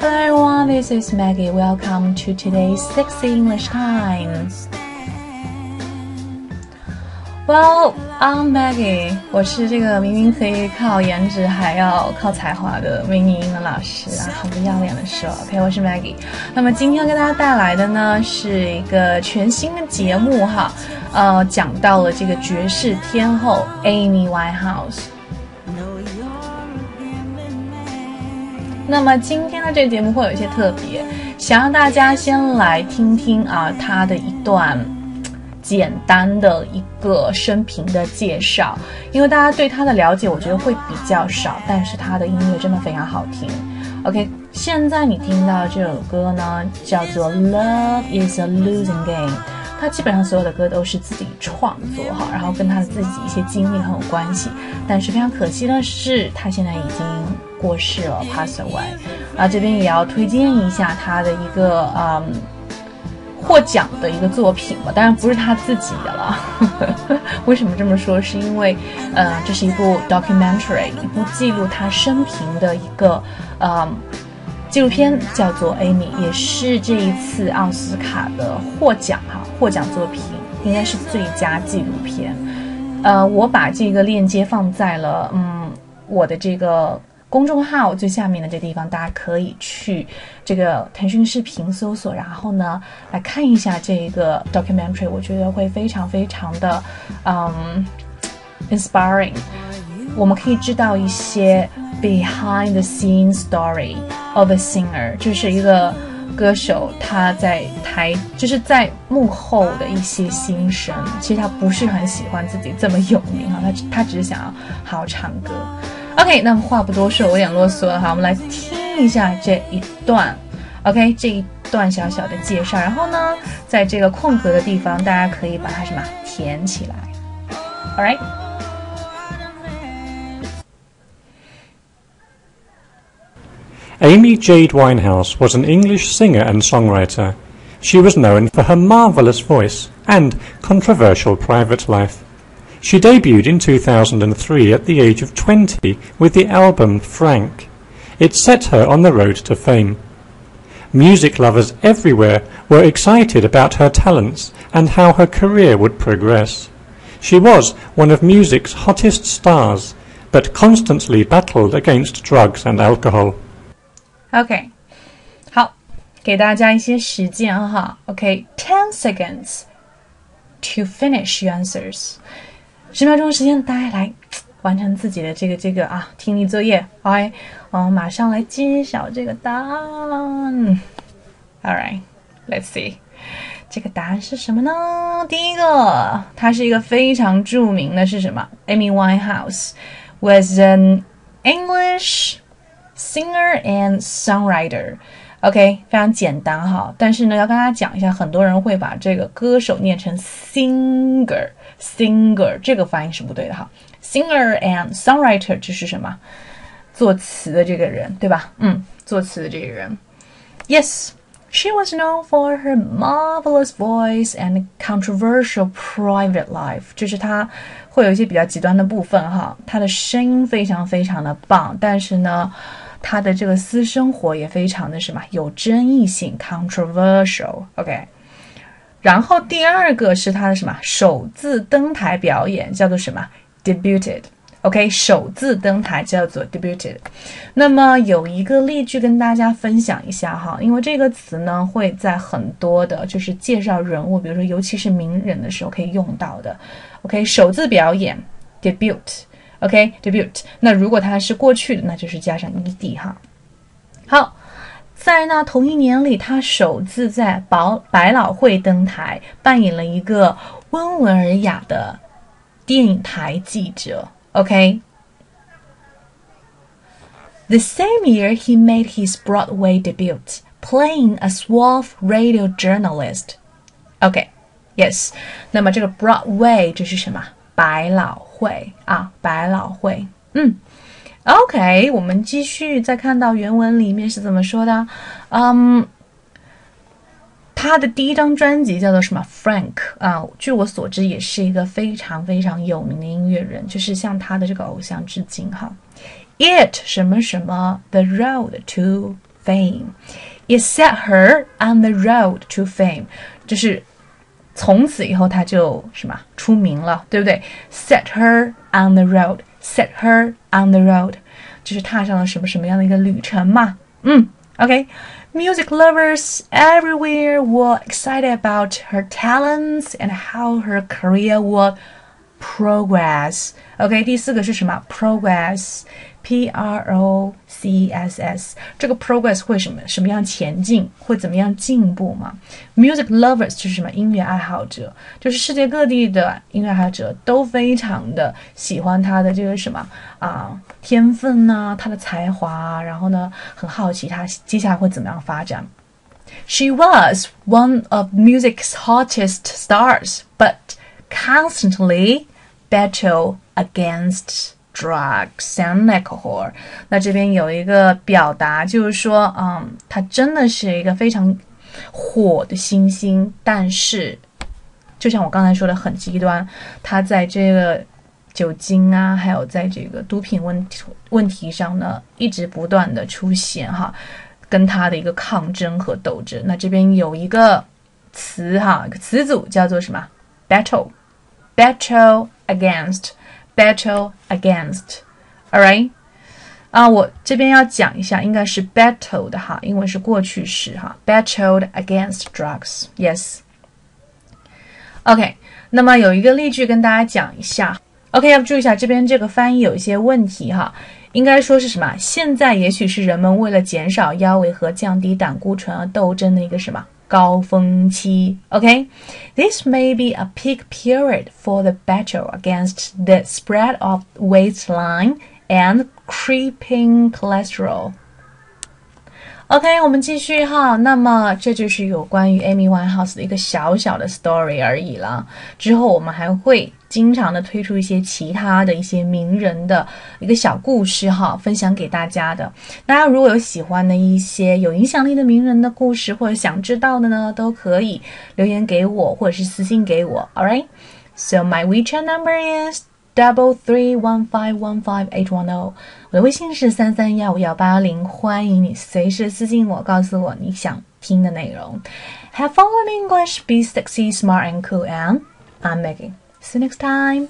Hello everyone, this is Maggie. Welcome to today's Sexy English Time. Well, I'm Maggie. 我是这个明明可以靠颜值还要靠才华的美女英文老师啊，很不要脸的说。OK，我是 Maggie。那么今天给大家带来的呢是一个全新的节目哈，呃，讲到了这个爵士天后 Amy Winehouse。那么今天的这个节目会有一些特别，想让大家先来听听啊，他的一段简单的一个生平的介绍，因为大家对他的了解，我觉得会比较少，但是他的音乐真的非常好听。OK，现在你听到这首歌呢，叫做《Love Is a Losing Game》，他基本上所有的歌都是自己创作哈，然后跟他的自己一些经历很有关系，但是非常可惜的是，他现在已经。过世了，pass away。啊，这边也要推荐一下他的一个嗯获奖的一个作品吧，当然不是他自己的了。为什么这么说？是因为，嗯，这是一部 documentary，一部记录他生平的一个嗯纪录片，叫做《Amy》，也是这一次奥斯卡的获奖哈，获奖作品应该是最佳纪录片。呃，我把这个链接放在了嗯我的这个。公众号最下面的这地方，大家可以去这个腾讯视频搜索，然后呢来看一下这个 documentary，我觉得会非常非常的嗯 inspiring。我们可以知道一些 behind the scene story of a singer，就是一个歌手他在台就是在幕后的一些心声。其实他不是很喜欢自己这么有名啊，他他只是想要好好唱歌。OK，那么话不多说，我有点啰嗦了哈，我们来听一下这一段，OK，这一段小小的介绍，然后呢，在这个空格的地方，大家可以把它什么填起来，All right。Amy Jade Winehouse was an English singer and songwriter. She was known for her marvelous voice and controversial private life. She debuted in 2003 at the age of 20 with the album Frank. It set her on the road to fame. Music lovers everywhere were excited about her talents and how her career would progress. She was one of music's hottest stars, but constantly battled against drugs and alcohol. OK，好，给大家一些时间哈。OK，ten、okay, seconds to finish your answers。 十秒钟的时间，大家来完成自己的这个这个啊听力作业。OK，我们马上来揭晓这个答案。All right，let's see，这个答案是什么呢？第一个，它是一个非常著名的，是什么？Amy Winehouse was an English singer and songwriter。OK，非常简单哈，但是呢，要跟大家讲一下，很多人会把这个歌手念成 singer，singer 这个发音是不对的哈。Singer and songwriter 就是什么？作词的这个人，对吧？嗯，作词的这个人。Yes, she was known for her marvelous voice and controversial private life，就是她会有一些比较极端的部分哈，她的声音非常非常的棒，但是呢。他的这个私生活也非常的什么有争议性，controversial，OK。然后第二个是他的什么首次登台表演，叫做什么 debuted，OK，首次登台叫做 debuted。那么有一个例句跟大家分享一下哈，因为这个词呢会在很多的就是介绍人物，比如说尤其是名人的时候可以用到的，OK，首次表演 debut。OK，debut。那如果它是过去的，那就是加上 ed 哈。好，在那同一年里，他首次在百百老汇登台，扮演了一个温文尔雅的电影台记者。OK。The same year, he made his Broadway debut, playing a suave radio journalist. OK, yes. 那么这个 Broadway 这是什么？百老 会啊，百老汇。嗯，OK，我们继续再看到原文里面是怎么说的。嗯，他的第一张专辑叫做什么？Frank 啊，据我所知也是一个非常非常有名的音乐人，就是向他的这个偶像致敬哈。It 什么什么 The road to fame. It set her on the road to fame，就是从此以后她就什么出名了，对不对？Set her on the road，set her on the road，就是踏上了什么什么样的一个旅程嘛？嗯，OK。Music lovers everywhere were excited about her talents and how her career would progress. OK，第四个是什么？progress。 P R O C S S，这个 progress 会什么什么样前进，会怎么样进步嘛？Music lovers 就是什么音乐爱好者，就是世界各地的音乐爱好者都非常的喜欢他的这个什么啊天分呐，他的才华，然后呢很好奇他接下来会怎么样发展。She was one of music's hottest stars, but constantly battled against drugs and alcohol。那这边有一个表达，就是说，嗯，他真的是一个非常火的新星，但是就像我刚才说的，很极端，他在这个酒精啊，还有在这个毒品问题问题上呢，一直不断的出现哈，跟他的一个抗争和斗争。那这边有一个词哈，词组叫做什么？battle，battle against。Battle against，all right，啊，我这边要讲一下，应该是 battled 哈，因为是过去式哈，battled against drugs，yes。OK，那么有一个例句跟大家讲一下，OK，要注意一下这边这个翻译有一些问题哈，应该说是什么？现在也许是人们为了减少腰围和降低胆固醇而斗争的一个什么？高峰期，OK。This may be a peak period for the battle against the spread of waistline and creeping cholesterol. OK，我们继续哈。那么这就是有关于 Amy Winehouse 的一个小小的 story 而已了。之后我们还会经常的推出一些其他的一些名人的一个小故事哈，分享给大家的。大家如果有喜欢的一些有影响力的名人的故事，或者想知道的呢，都可以留言给我，或者是私信给我。All right，so my WeChat number is double three one five one five eight one zero。我的微信是三三幺五幺八零，欢迎你随时私信我，告诉我你想听的内容。Have fun in English, be sexy, smart, and cool. And I'm Maggie. See you next time.